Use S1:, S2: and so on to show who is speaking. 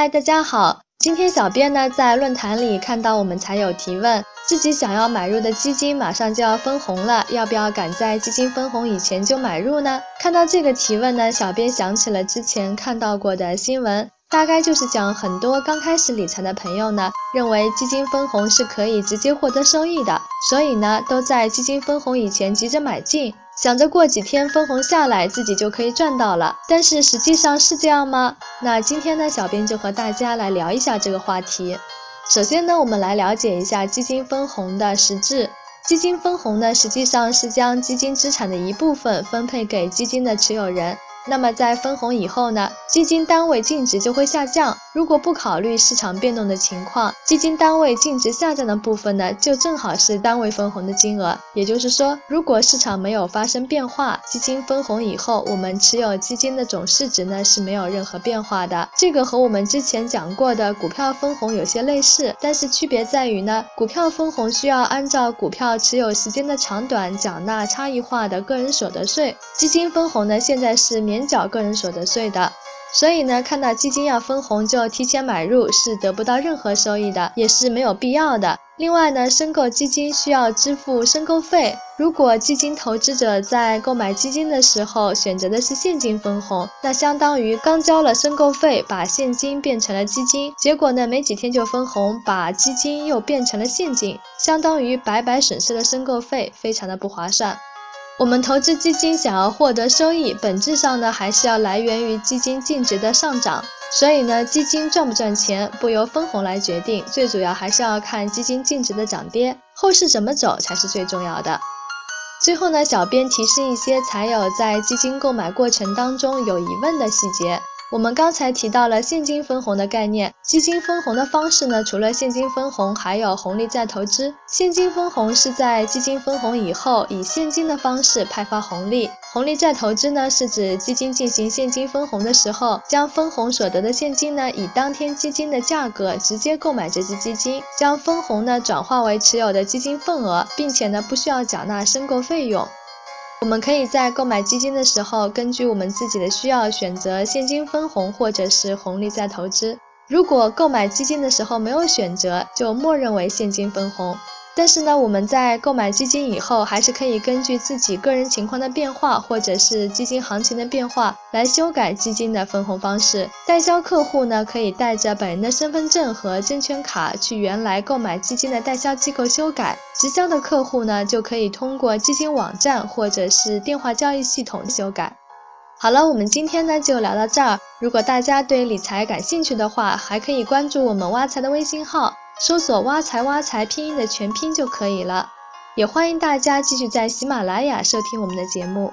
S1: 嗨，大家好！今天小编呢在论坛里看到我们才有提问，自己想要买入的基金马上就要分红了，要不要赶在基金分红以前就买入呢？看到这个提问呢，小编想起了之前看到过的新闻，大概就是讲很多刚开始理财的朋友呢，认为基金分红是可以直接获得收益的，所以呢都在基金分红以前急着买进。想着过几天分红下来，自己就可以赚到了，但是实际上是这样吗？那今天呢，小编就和大家来聊一下这个话题。首先呢，我们来了解一下基金分红的实质。基金分红呢，实际上是将基金资产的一部分分配给基金的持有人。那么在分红以后呢，基金单位净值就会下降。如果不考虑市场变动的情况，基金单位净值下降的部分呢，就正好是单位分红的金额。也就是说，如果市场没有发生变化，基金分红以后，我们持有基金的总市值呢是没有任何变化的。这个和我们之前讲过的股票分红有些类似，但是区别在于呢，股票分红需要按照股票持有时间的长短缴纳差异化的个人所得税，基金分红呢现在是免缴个人所得税的。所以呢，看到基金要分红就提前买入是得不到任何收益的，也是没有必要的。另外呢，申购基金需要支付申购费。如果基金投资者在购买基金的时候选择的是现金分红，那相当于刚交了申购费，把现金变成了基金，结果呢没几天就分红，把基金又变成了现金，相当于白白损失了申购费，非常的不划算。我们投资基金想要获得收益，本质上呢还是要来源于基金净值的上涨。所以呢，基金赚不赚钱不由分红来决定，最主要还是要看基金净值的涨跌，后市怎么走才是最重要的。最后呢，小编提示一些财友在基金购买过程当中有疑问的细节。我们刚才提到了现金分红的概念，基金分红的方式呢，除了现金分红，还有红利再投资。现金分红是在基金分红以后，以现金的方式派发红利。红利再投资呢，是指基金进行现金分红的时候，将分红所得的现金呢，以当天基金的价格直接购买这只基金，将分红呢转化为持有的基金份额，并且呢不需要缴纳申购费用。我们可以在购买基金的时候，根据我们自己的需要选择现金分红或者是红利再投资。如果购买基金的时候没有选择，就默认为现金分红。但是呢，我们在购买基金以后，还是可以根据自己个人情况的变化，或者是基金行情的变化，来修改基金的分红方式。代销客户呢，可以带着本人的身份证和证券卡去原来购买基金的代销机构修改。直销的客户呢，就可以通过基金网站或者是电话交易系统修改。好了，我们今天呢就聊到这儿。如果大家对理财感兴趣的话，还可以关注我们挖财的微信号。搜索“挖财挖财”拼音的全拼就可以了，也欢迎大家继续在喜马拉雅收听我们的节目。